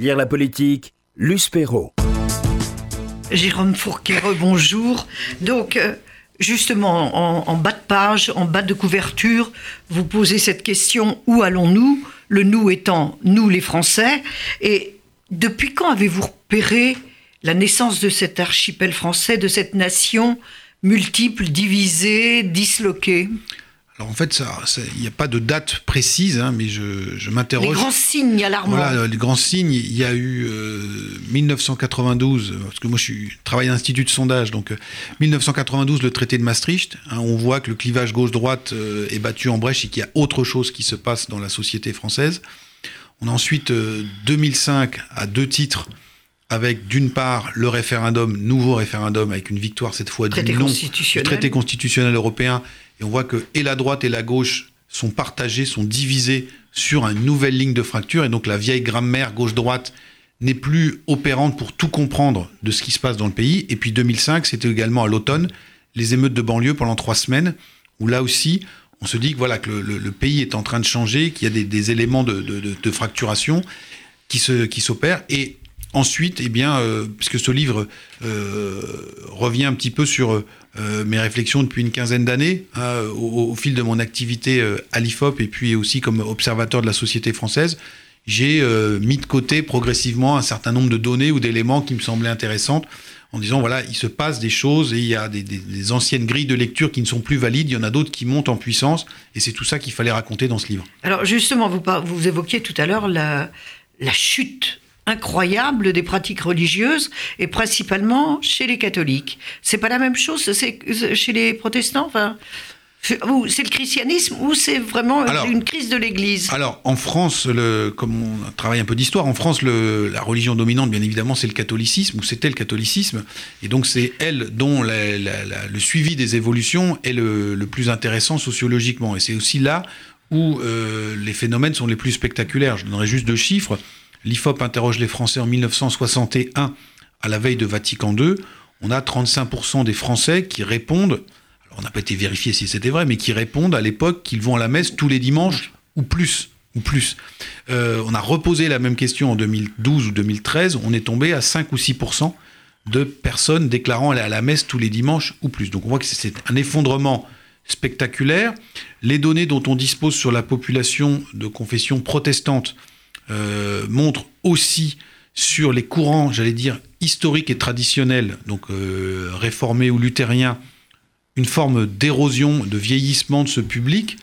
Lire la politique, Luce Perrault. Jérôme Fourquet, bonjour. Donc, euh, justement, en, bas de page, en bas de couverture, vous posez cette question où allons-nous? Le nous étant nous les Français. Et depuis quand avez-vous repéré la naissance de cet archipel français, de cette nation multiple, divisée, disloquée? Alors en fait, il n'y a pas de date précise, hein, mais je, m'interroge. Les grands signes alarmants. Voilà, les grands signes. Il y a eu 1992, euh, parce que moi je travaille à l'Institut de sondage, donc 1992, euh, le traité de Maastricht. Hein, on voit que le clivage gauche-droite euh, est battu en brèche et qu'il y a autre chose qui se passe dans la société française. On a ensuite 2005 à deux titres avec d'une part le référendum, nouveau référendum, avec une victoire cette fois du non du traité constitutionnel européen et on voit que et la droite et la gauche sont partagés, sont divisés sur une nouvelle ligne de fracture. Et donc la vieille grammaire gauche-droite n'est plus opérante pour tout comprendre de ce qui se passe dans le pays. Et puis 2005, c'était également à l'automne, les émeutes de banlieue pendant trois semaines, où là aussi, on se dit que voilà que le, pays est en train de changer, qu'il y a des, éléments de, fracturation qui se qui s'opèrent. Et ensuite, eh bien, euh, puisque ce livre euh, revient un petit peu sur euh, mes réflexions depuis une quinzaine d'années, hein, au, fil de mon activité à l'IFOP et puis aussi comme observateur de la société française, j'ai mis de côté progressivement un certain nombre de données ou d'éléments qui me semblaient intéressantes en disant voilà, il se passe des choses et il y a des, anciennes grilles de lecture qui ne sont plus valides, il y en a d'autres qui montent en puissance et c'est tout ça qu'il fallait raconter dans ce livre. Alors justement, vous, évoquiez tout à l'heure la chute incroyable des pratiques religieuses et principalement chez les catholiques. C'est pas la même chose chez les protestants enfin, c'est le christianisme ou c'est vraiment une crise de l'Église Alors, en France, le, comme on travaille un peu d'histoire, en France, le, la religion dominante, bien évidemment, c'est le catholicisme, ou c'était le catholicisme. Et donc, c'est elle dont le suivi des évolutions est le, plus intéressant sociologiquement. Et c'est aussi là où euh, les phénomènes sont les plus spectaculaires. Je donnerai juste deux chiffres. L'IFOP interroge les Français en 1961, à la veille de Vatican II. On a 35% des Français qui répondent, on n'a pas été vérifié si c'était vrai, mais qui répondent à l'époque qu'ils vont à la messe tous les dimanches ou plus. Ou plus. Euh, on a reposé la même question en 2012 ou 2013, on est tombé à 5 ou 6% de personnes déclarant aller à la messe tous les dimanches ou plus. Donc on voit que c'est un effondrement spectaculaire. Les données dont on dispose sur la population de confession protestante euh, montre aussi sur les courants, j'allais dire, historiques et traditionnels, donc euh, réformés ou luthériens, une forme d'érosion, de vieillissement de ce public,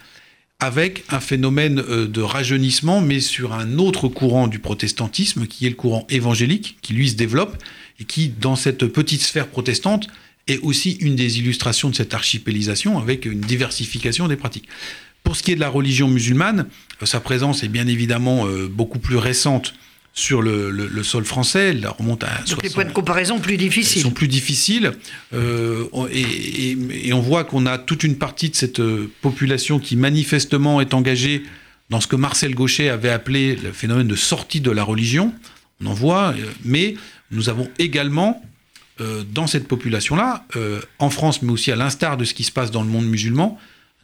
avec un phénomène euh, de rajeunissement, mais sur un autre courant du protestantisme, qui est le courant évangélique, qui lui se développe, et qui, dans cette petite sphère protestante, est aussi une des illustrations de cette archipélisation, avec une diversification des pratiques. Pour ce qui est de la religion musulmane, euh, sa présence est bien évidemment euh, beaucoup plus récente sur le, sol français. Elle remonte à Donc les points de comparaison plus difficiles. sont plus difficiles. Euh, et, on voit qu'on a toute une partie de cette population qui manifestement est engagée dans ce que Marcel Gauchet avait appelé le phénomène de sortie de la religion. On en voit, mais nous avons également dans cette population-là, en France, mais aussi à l'instar de ce qui se passe dans le monde musulman,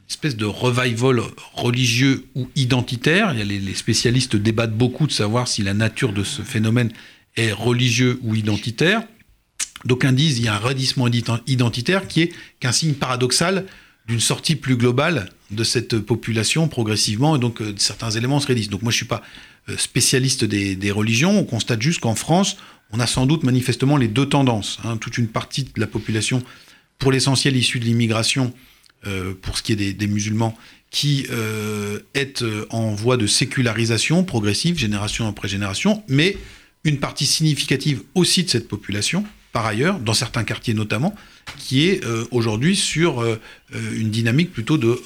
espèce de revival religieux ou identitaire. Les, spécialistes débattent beaucoup de savoir si la nature de ce phénomène est religieux ou identitaire. D'aucuns disent qu'il y a un redissement identitaire qui est qu'un signe paradoxal d'une sortie plus globale de cette population progressivement, et donc euh, certains éléments se rédissent. Donc moi je ne suis pas euh, spécialiste des, religions, on constate juste qu'en France, on a sans doute manifestement les deux tendances. Hein. toute une partie de la population, pour l'essentiel issue de l'immigration, pour ce qui est des, musulmans, qui euh, est euh, en voie de sécularisation progressive, génération après génération, mais une partie significative aussi de cette population, par ailleurs, dans certains quartiers notamment, qui est aujourd'hui sur une dynamique plutôt de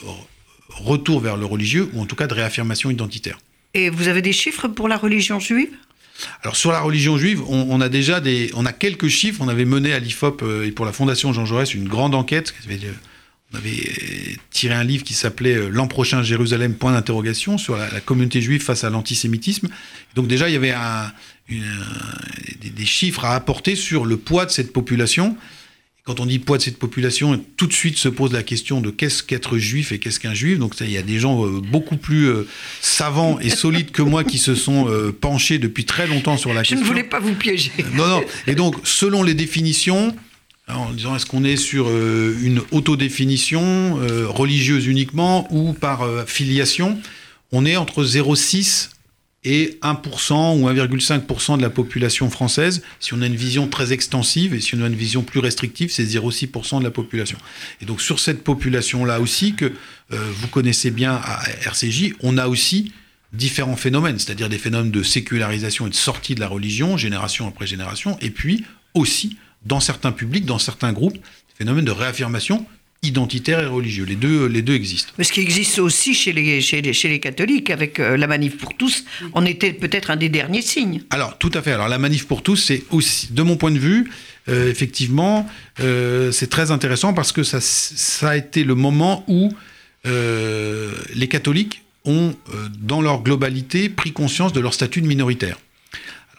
retour vers le religieux, ou en tout cas de réaffirmation identitaire. Et vous avez des chiffres pour la religion juive? Alors sur la religion juive, on, a déjà des, on a quelques chiffres. On avait mené à l'IFOP et pour la Fondation Jean Jaurès une grande enquête on avait tiré un livre qui s'appelait euh, L'an prochain Jérusalem, point d'interrogation, sur la, communauté juive face à l'antisémitisme. Donc déjà, il y avait des, chiffres à apporter sur le poids de cette population. quand on dit poids de cette population, tout de suite se pose la question de qu'est-ce qu'être juif et qu'est-ce qu'un juif. Donc il y a des gens euh, beaucoup plus euh, savants et solides que moi qui se sont euh, penchés depuis très longtemps sur la question. Je ne voulais pas vous piéger. Non, non. Et donc, selon les définitions, en disant est-ce qu'on est sur une autodéfinition religieuse uniquement ou par filiation, on est entre 0,6 et 1% ou 1,5% de la population française. Si on a une vision très extensive et si on a une vision plus restrictive, c'est 0,6% de la population. Et donc sur cette population-là aussi que euh, vous connaissez bien à RCJ, on a aussi différents phénomènes, c'est-à-dire des phénomènes de sécularisation et de sortie de la religion, génération après génération, et puis aussi dans certains publics, dans certains groupes, phénomènes de réaffirmation identitaire et religieux. Les deux, les deux existent. Mais ce qui existe aussi chez les, chez les, chez les catholiques, avec euh, la manif pour tous, on était peut-être un des derniers signes. Alors, tout à fait. Alors, la manif pour tous, c'est aussi, de mon point de vue, euh, effectivement, euh, c'est très intéressant parce que ça, ça, a été le moment où les catholiques ont, dans leur globalité, pris conscience de leur statut de minoritaire.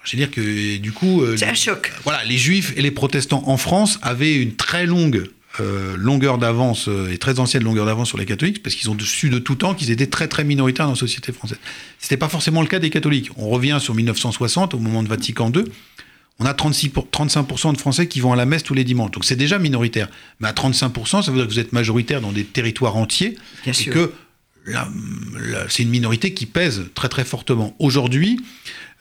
Je veux dire que du coup, c'est un choc. Voilà, les juifs et les protestants en France avaient une très longue euh, longueur d'avance euh, et très ancienne longueur d'avance sur les catholiques, parce qu'ils ont su de tout temps qu'ils étaient très très minoritaires dans la société française. C'était pas forcément le cas des catholiques. On revient sur 1960, au moment de Vatican II. On a 36 pour, 35% de Français qui vont à la messe tous les dimanches. Donc c'est déjà minoritaire. Mais à 35%, ça veut dire que vous êtes majoritaire dans des territoires entiers. Bien et sûr. que c'est une minorité qui pèse très très fortement. Aujourd'hui,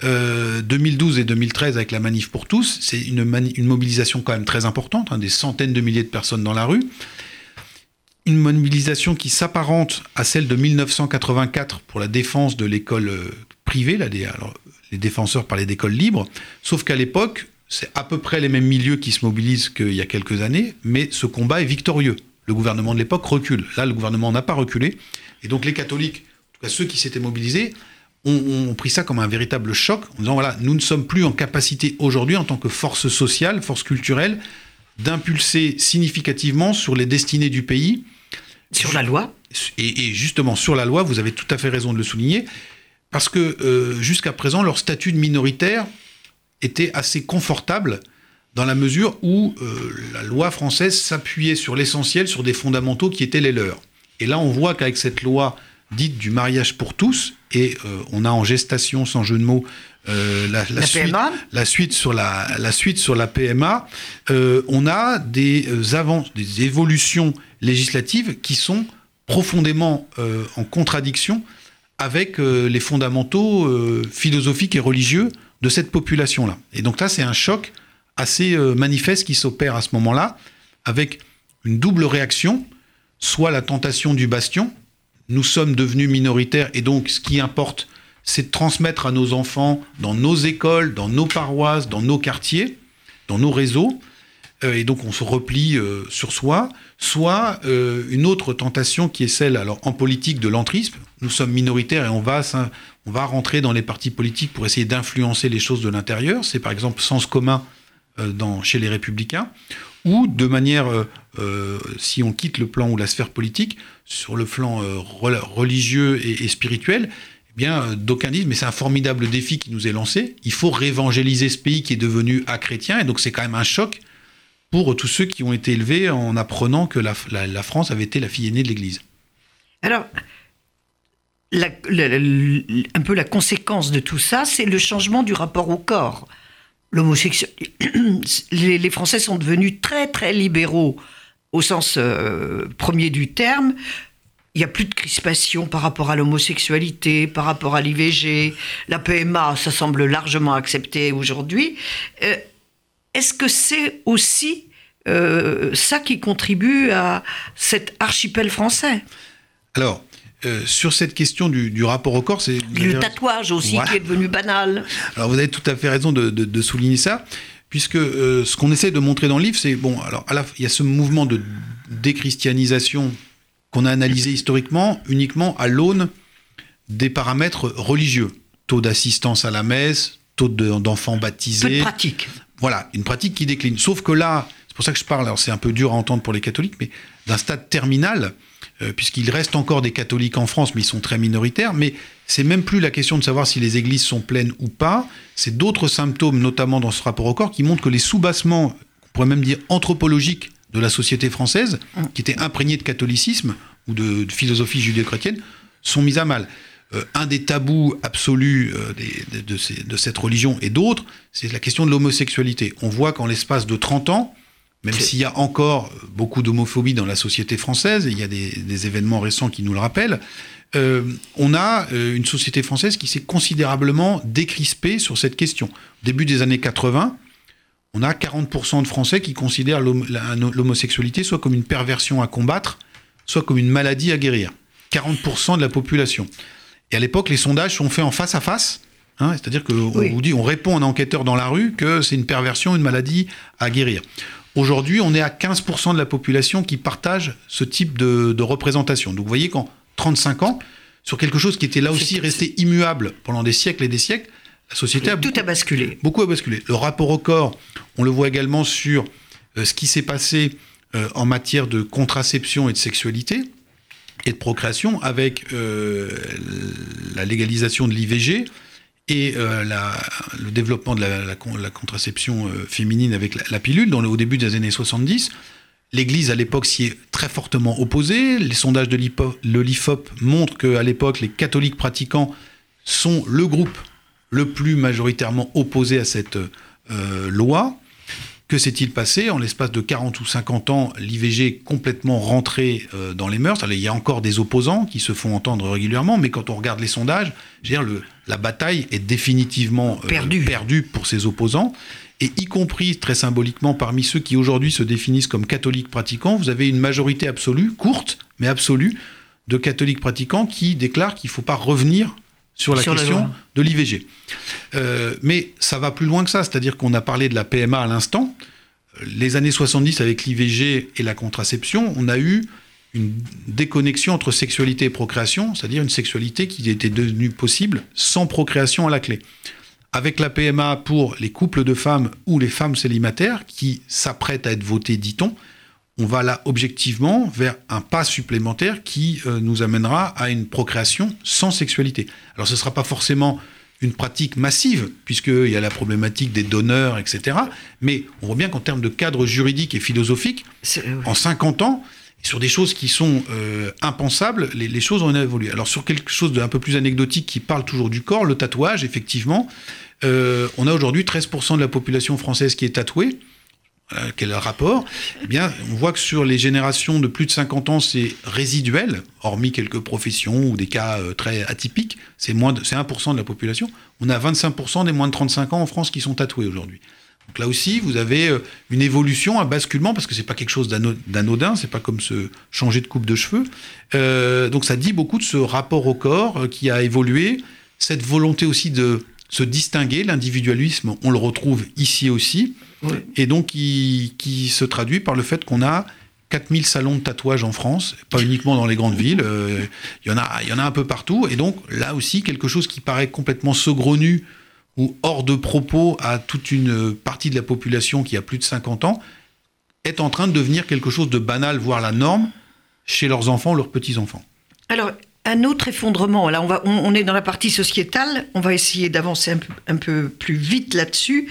2012 euh, et 2013 avec la manif pour tous, c'est une, mobilisation quand même très importante, hein, des centaines de milliers de personnes dans la rue. Une mobilisation qui s'apparente à celle de 1984 pour la défense de l'école euh, privée, les défenseurs parlaient d'école libre, sauf qu'à l'époque, c'est à peu près les mêmes milieux qui se mobilisent qu'il y a quelques années, mais ce combat est victorieux. Le gouvernement de l'époque recule. Là, le gouvernement n'a pas reculé. Et donc les catholiques, en tout cas ceux qui s'étaient mobilisés, ont, pris ça comme un véritable choc en disant voilà, nous ne sommes plus en capacité aujourd'hui, en tant que force sociale, force culturelle, d'impulser significativement sur les destinées du pays. Sur la loi et, justement, sur la loi, vous avez tout à fait raison de le souligner, parce que euh, jusqu'à présent, leur statut de minoritaire était assez confortable dans la mesure où euh, la loi française s'appuyait sur l'essentiel, sur des fondamentaux qui étaient les leurs. Et là, on voit qu'avec cette loi dite du mariage pour tous, et euh, on a en gestation, sans jeu de mots, euh, la, la, suite, PMA la, suite, sur la, la suite sur la PMA, euh, on a des avances, des évolutions législatives qui sont profondément en contradiction avec les fondamentaux philosophiques et religieux de cette population-là. Et donc là, c'est un choc assez manifeste qui s'opère à ce moment-là, avec une double réaction, soit la tentation du bastion, nous sommes devenus minoritaires et donc ce qui importe, c'est de transmettre à nos enfants, dans nos écoles, dans nos paroisses, dans nos quartiers, dans nos réseaux, euh, et donc on se replie euh, sur soi, soit euh, une autre tentation qui est celle, alors en politique, de l'entrisme. Nous sommes minoritaires et on va, on va rentrer dans les partis politiques pour essayer d'influencer les choses de l'intérieur. C'est par exemple sens commun dans, chez les républicains ou de manière, euh, euh, si on quitte le plan ou la sphère politique, sur le plan euh, religieux et, spirituel, eh bien, d'aucuns disent, mais c'est un formidable défi qui nous est lancé. Il faut réévangéliser ce pays qui est devenu à chrétien, et donc c'est quand même un choc pour tous ceux qui ont été élevés en apprenant que la, France avait été la fille aînée de l'Église. Alors, un peu la conséquence de tout ça, c'est le changement du rapport au corps l'homosexualité. Les, Français sont devenus très très libéraux au sens euh, premier du terme. Il n'y a plus de crispation par rapport à l'homosexualité, par rapport à l'IVG. La PMA, ça semble largement accepté aujourd'hui. Euh, est-ce que c'est aussi euh, ça qui contribue à cet archipel français? Alors, euh, sur cette question du, rapport au corps, c'est le tatouage aussi qui est devenu banal. Alors vous avez tout à fait raison de, souligner ça, puisque euh, ce qu'on essaie de montrer dans le livre, c'est bon. Alors il y a ce mouvement de déchristianisation qu'on a analysé historiquement uniquement à l'aune des paramètres religieux, taux d'assistance à la messe, taux d'enfants baptisés. Peu de pratique. Voilà, une pratique qui décline. Sauf que là, c'est pour ça que je parle. Alors c'est un peu dur à entendre pour les catholiques, mais d'un stade terminal euh, puisqu'il reste encore des catholiques en France, mais ils sont très minoritaires. Mais c'est même plus la question de savoir si les églises sont pleines ou pas. C'est d'autres symptômes, notamment dans ce rapport au corps, qui montrent que les soubassements, on pourrait même dire anthropologiques, de la société française, Mm. qui étaient imprégnés de catholicisme ou de, de philosophie judéo-chrétienne, sont mises à mal. Euh, un des tabous absolus euh, des- de, de ces- de cette religion et d'autres, c'est la question de l'homosexualité. On voit qu'en l'espace de 30 ans, même s'il y a encore beaucoup d'homophobie dans la société française, et il y a des, des événements récents qui nous le rappellent, euh, on a euh, une société française qui s'est considérablement décrispée sur cette question. Au début des années 80, on a 40% de Français qui considèrent l'homosexualité soit comme une perversion à combattre, soit comme une maladie à guérir. 40% de la population. Et à l'époque, les sondages sont faits en face à face. hein, C'est-à-dire qu'on Oui. vous dit, on répond à un enquêteur dans la rue que c'est une perversion, une maladie à guérir. Aujourd'hui, on est à 15% de la population qui partage ce type de, de représentation. Donc vous voyez qu'en 35 ans, sur quelque chose qui était là aussi resté immuable pendant des siècles et des siècles, la société a Tout beaucoup a basculé. beaucoup a basculé. Le rapport au corps, on le voit également sur euh, ce qui s'est passé euh, en matière de contraception et de sexualité et de procréation avec euh, la légalisation de l'IVG et euh, le développement de la, la con- la contraception euh, féminine avec la, pilule au début des années 70. L'Église, à l'époque, s'y est très fortement opposée. Les sondages de l'IFOP montrent qu'à l'époque, les catholiques pratiquants sont le groupe le plus majoritairement opposé à cette euh, loi. Que s'est-il passé En l'espace de 40 ou 50 ans, l'IVG est complètement rentré euh, dans les mœurs? Alors, il y a encore des opposants qui se font entendre régulièrement, mais quand on regarde les sondages, je veux dire, le- la bataille est définitivement euh, Perdue. perdue pour ces opposants. Et y compris, très symboliquement, parmi ceux qui aujourd'hui se définissent comme catholiques pratiquants, vous avez une majorité absolue, courte, mais absolue, de catholiques pratiquants qui déclarent qu'il ne faut pas revenir sur la Sur question de l'IVG. Euh, mais ça va plus loin que ça, c'est-à-dire qu'on a parlé de la PMA à l'instant. Les années 70 avec l'IVG et la contraception, on a eu une déconnexion entre sexualité et procréation, c'est-à-dire une sexualité qui était devenue possible sans procréation à la clé. Avec la PMA pour les couples de femmes ou les femmes célibataires qui s'apprêtent à être votées, dit-on, on va là objectivement vers un pas supplémentaire qui euh, nous amènera à une procréation sans sexualité. Alors ce ne sera pas forcément une pratique massive, puisqu'il y a la problématique des donneurs, etc. Mais on voit bien qu'en termes de cadre juridique et philosophique, euh, en 50 ans, sur des choses qui sont euh, impensables, les, les choses ont évolué. Alors sur quelque chose d'un peu plus anecdotique qui parle toujours du corps, le tatouage, effectivement, euh, on a aujourd'hui 13% de la population française qui est tatouée. Voilà, quel rapport Eh bien, on voit que sur les générations de plus de 50 ans, c'est résiduel, hormis quelques professions ou des cas euh, très atypiques. C'est moins, de- c'est 1% de la population. On a 25% des moins de 35 ans en France qui sont tatoués aujourd'hui. Donc là aussi, vous avez euh, une évolution, un basculement, parce que c'est pas quelque chose d'ano- d'anodin, c'est pas comme se changer de coupe de cheveux. Euh, donc ça dit beaucoup de ce rapport au corps euh, qui a évolué, cette volonté aussi de se distinguer, l'individualisme, on le retrouve ici aussi, Et donc qui, se traduit par le fait qu'on a 4000 salons de tatouage en France, pas uniquement dans les grandes villes, euh, il y, en a- y en a un peu partout, et donc là aussi quelque chose qui paraît complètement saugrenu ou hors de propos à toute une partie de la population qui a plus de 50 ans, est en train de devenir quelque chose de banal, voire la norme, chez leurs enfants, leurs petits-enfants. Alors, un autre effondrement, là on, va, on, est dans la partie sociétale, on va essayer d'avancer un peu plus vite là-dessus.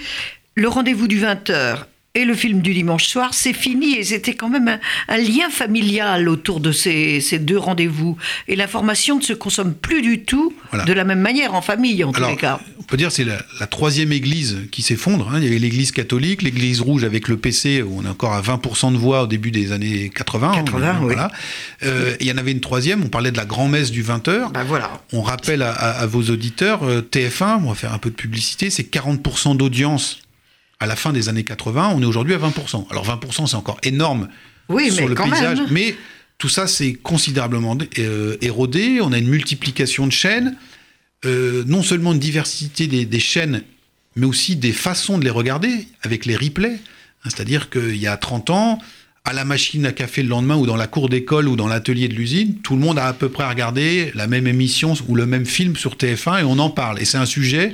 Le rendez-vous du 20h et le film du dimanche soir, c'est fini et c'était quand même un, un lien familial autour de ces, ces deux rendez-vous. Et l'information ne se consomme plus du tout Voilà. de la même manière en famille, en tous Alors, les cas. on peut dire que c'est la, la troisième église qui s'effondre. hein. Il y avait l'église catholique, l'église rouge avec le PC, où on est encore à 20% de voix au début des années 80. 80, oui. voilà. Euh, il y en avait une troisième, on parlait de la grand-messe du 20h. Ben voilà. On rappelle à, à- à vos auditeurs, euh, TF1, on va faire un peu de publicité, c'est 40% d'audience à la fin des années 80. On est aujourd'hui à 20%. Alors 20%, c'est encore énorme Oui, sur mais le quand paysage, même. mais tout ça, c'est considérablement euh, érodé. On a une multiplication de chaînes, euh, non seulement une diversité des, des chaînes, mais aussi des façons de les regarder avec les replays. Hein, C'est-à-dire qu'il y a 30 ans, à la machine à café le lendemain ou dans la cour d'école ou dans l'atelier de l'usine, tout le monde a à peu près regardé la même émission ou le même film sur TF1 et on en parle. Et c'est un sujet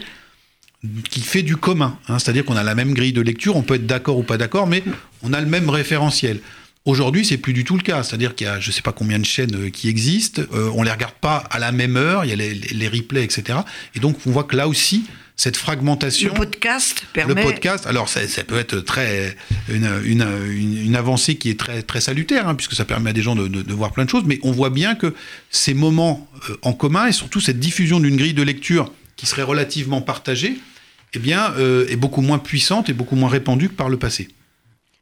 qui fait du commun. hein. C'est-à-dire qu'on a la même grille de lecture, on peut être d'accord ou pas d'accord, mais on a le même référentiel. Aujourd'hui, c'est plus du tout le cas. C'est-à-dire qu'il y a je ne sais pas combien de chaînes euh, qui existent, euh, on les regarde pas à la même heure, il y a les, replays, etc. Et donc, on voit que là aussi, cette fragmentation. Le podcast permet. Le podcast, alors ça, ça peut être très une, une, une, avancée qui est très très salutaire, hein, puisque ça permet à des gens de, de, de, voir plein de choses. Mais on voit bien que ces moments euh, en commun et surtout cette diffusion d'une grille de lecture qui serait relativement partagée, eh bien, euh, est beaucoup moins puissante et beaucoup moins répandue que par le passé.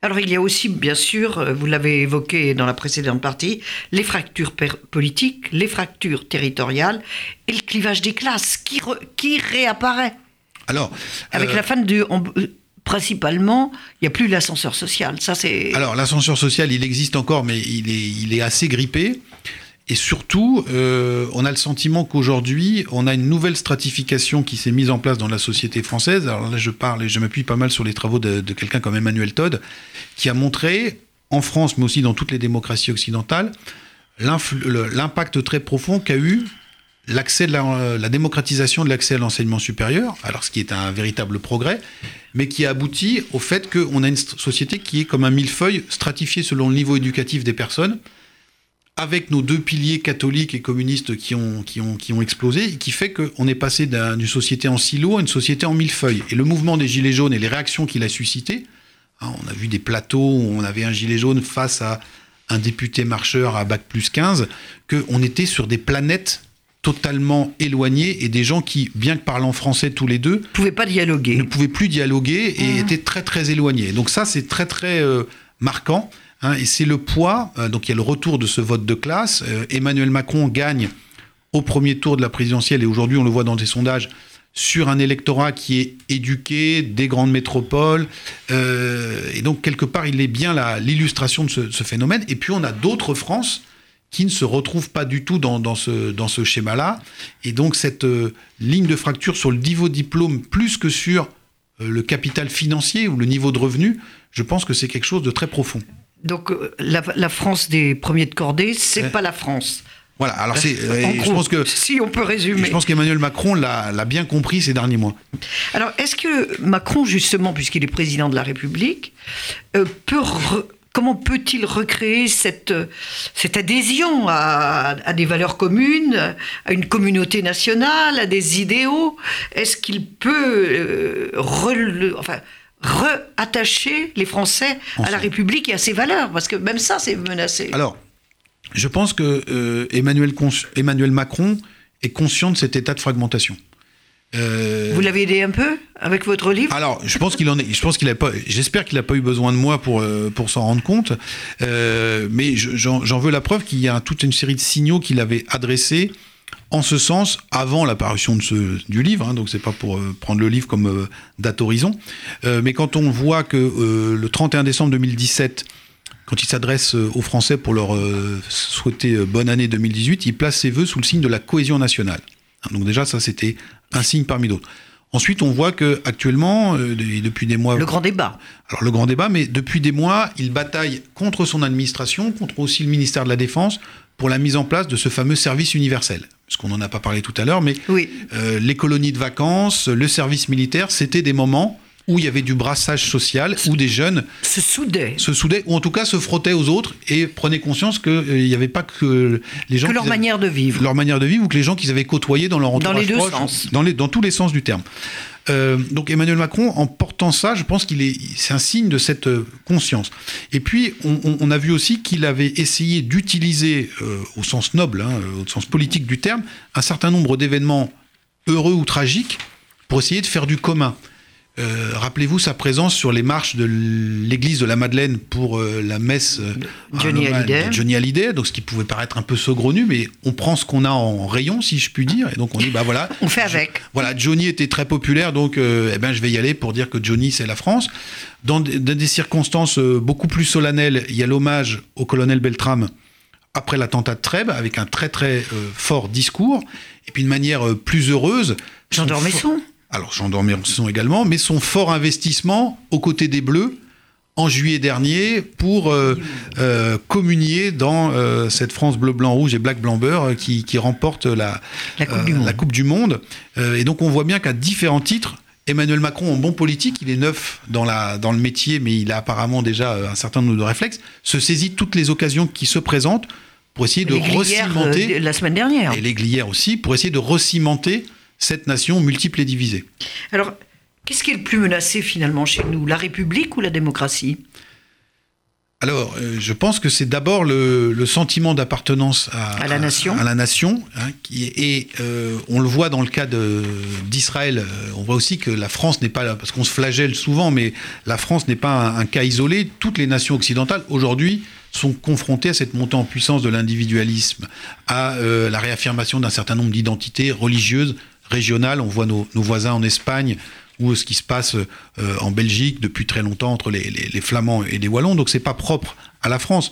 Alors il y a aussi, bien sûr, euh, vous l'avez évoqué dans la précédente partie, les fractures politiques, les fractures territoriales et le clivage des classes qui, re, qui réapparaît. Alors, avec euh, la fin on, principalement, il n'y a plus l'ascenseur social. Ça c'est. Alors l'ascenseur social, il existe encore, mais il est, il est assez grippé. Et surtout, euh, on a le sentiment qu'aujourd'hui, on a une nouvelle stratification qui s'est mise en place dans la société française. Alors là, je parle et je m'appuie pas mal sur les travaux de, quelqu'un comme Emmanuel Todd, qui a montré, en France, mais aussi dans toutes les démocraties occidentales, l'impact très profond qu'a eu l'accès la, la, démocratisation de l'accès à l'enseignement supérieur, alors ce qui est un véritable progrès, mais qui a abouti au fait qu'on a une société qui est comme un millefeuille stratifié selon le niveau éducatif des personnes avec nos deux piliers catholiques et communistes qui ont, qui ont, qui ont explosé, et qui fait qu'on est passé d'une société en silo à une société en millefeuille. Et le mouvement des Gilets jaunes et les réactions qu'il a suscité, hein, on a vu des plateaux où on avait un Gilet jaune face à un député marcheur à Bac plus 15, qu'on était sur des planètes totalement éloignées et des gens qui, bien que parlant français tous les deux, pouvaient pas dialoguer. ne pouvaient plus dialoguer et mmh. étaient très très éloignés. Donc ça, c'est très très euh, marquant. Hein, et c'est le poids, euh, donc il y a le retour de ce vote de classe. Euh, Emmanuel Macron gagne au premier tour de la présidentielle, et aujourd'hui on le voit dans des sondages, sur un électorat qui est éduqué, des grandes métropoles. Euh, et donc quelque part, il est bien l'illustration de ce, phénomène. Et puis on a d'autres France qui ne se retrouvent pas du tout dans, ce, schéma-là. Et donc cette ligne de fracture sur le niveau diplôme, plus que sur le capital financier ou le niveau de revenu, je pense que c'est quelque chose de très profond. Donc euh, la, la, France des premiers de cordée, c'est ouais. pas la France. Voilà, alors c'est, je pense que si on peut résumer, je pense qu'Emmanuel Macron l'a bien compris ces derniers mois. Alors est-ce que Macron justement, puisqu'il est président de la République, euh, peut re, comment peut-il recréer cette, cette adhésion à, à, des valeurs communes, à une communauté nationale, à des idéaux? Est-ce qu'il peut euh, re, enfin reattacher les Français à la République et à ses valeurs, parce que même ça, c'est menacé. Alors, je pense que euh, Emmanuel, Emmanuel, Macron est conscient de cet état de fragmentation. Euh... Vous l'avez aidé un peu avec votre livre? Alors, je pense qu'il en est. Je pense qu'il a pas. J'espère qu'il n'a pas eu besoin de moi pour euh, pour s'en rendre compte. Mais j'en veux la preuve qu'il y a toute une série de signaux qu'il avait adressés en ce sens avant l'apparition ce, du livre, hein, donc c'est pas pour euh, prendre le livre comme euh, date horizon, euh, mais quand on voit que le 31 décembre 2017, quand il s'adresse aux Français pour leur souhaiter bonne année 2018, il place ses voeux sous le signe de la cohésion nationale. Hein, donc déjà ça c'était un signe parmi d'autres. Ensuite, on voit que actuellement, depuis des mois, le grand débat. Alors le grand débat, mais depuis des mois, il bataille contre son administration, contre aussi le ministère de la Défense, pour la mise en place de ce fameux service universel. Parce qu'on n'en a pas parlé tout à l'heure, mais oui. euh, les colonies de vacances, le service militaire, c'était des moments où il y avait du brassage social, où des jeunes se soudaient. se soudaient, ou en tout cas se frottaient aux autres et prenaient conscience qu'il euh, n'y avait pas que les gens... Que leur manière de vivre. Leur manière de vivre, ou que les gens qu'ils avaient côtoyés dans leur entourage Dans les deux proche, sens. Dans, les, dans tous les sens du terme. Euh, donc Emmanuel Macron, en portant ça, je pense qu'il est, c'est un signe de cette euh, conscience. Et puis, on, a vu aussi qu'il avait essayé d'utiliser, euh, au sens noble, hein, au sens politique du terme, un certain nombre d'événements heureux ou tragiques pour essayer de faire du commun. Euh, Rappelez-vous sa présence sur les marches de l'église de la Madeleine pour euh, la messe euh, Johnny Hallyday. Johnny Hallyday, donc ce qui pouvait paraître un peu saugrenu, mais on prend ce qu'on a en rayon, si je puis dire, et donc on dit bah voilà. on fait avec. Je, voilà, Johnny était très populaire, donc eh ben je vais y aller pour dire que Johnny c'est la France. Dans, dans, des circonstances beaucoup plus solennelles, il y a l'hommage au colonel Beltrame après l'attentat de Trèbes, avec un très très euh, fort discours, et puis une manière euh, plus heureuse. Jean Dormesson alors Jean Dormesson également, mais son fort investissement aux côtés des Bleus en juillet dernier pour euh, euh, communier dans euh, cette France bleu blanc rouge et black blanc beurre qui, qui remporte la, la, coupe, du la coupe, du Monde. et donc on voit bien qu'à différents titres, Emmanuel Macron, en bon politique, il est neuf dans, la, dans le métier, mais il a apparemment déjà un certain nombre de réflexes, se saisit toutes les occasions qui se présentent pour essayer de recimenter. la semaine dernière. Et les glières aussi, pour essayer de recimenter cette nation multiple et divisée. Alors, qu'est-ce qui est le plus menacé finalement chez nous? La République ou la démocratie? Alors, euh, je pense que c'est d'abord le, le, sentiment d'appartenance à, à, la nation, à, la nation hein, qui est, et euh, on le voit dans le cas d'Israël. Euh, on voit aussi que la France n'est pas là, parce qu'on se flagelle souvent, mais la France n'est pas un, un, cas isolé. Toutes les nations occidentales aujourd'hui sont confrontées à cette montée en puissance de l'individualisme, à euh, la réaffirmation d'un certain nombre d'identités religieuses, On voit nos, voisins en Espagne ou ce qui se passe euh, en Belgique depuis très longtemps entre les, Flamands et les Wallons. Donc c'est pas propre à la France.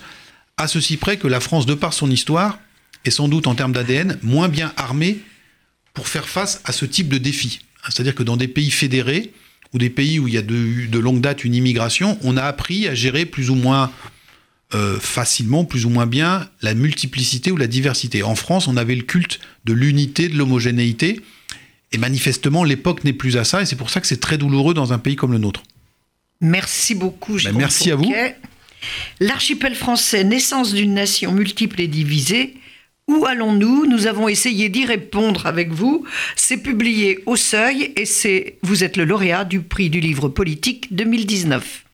À ceci près que la France, de par son histoire, est sans doute en termes d'ADN moins bien armée pour faire face à ce type de défi. C'est-à-dire que dans des pays fédérés ou des pays où il y a de, de longue date une immigration, on a appris à gérer plus ou moins euh, facilement, plus ou moins bien, la multiplicité ou la diversité. En France, on avait le culte de l'unité, de l'homogénéité. Et manifestement, l'époque n'est plus à ça, et c'est pour ça que c'est très douloureux dans un pays comme le nôtre. Merci beaucoup. Ben, merci Fourquet. à vous. L'archipel français, naissance d'une nation multiple et divisée. Où allons-nous? Nous avons essayé d'y répondre avec vous. C'est publié au Seuil et c'est vous êtes le lauréat du prix du livre politique 2019.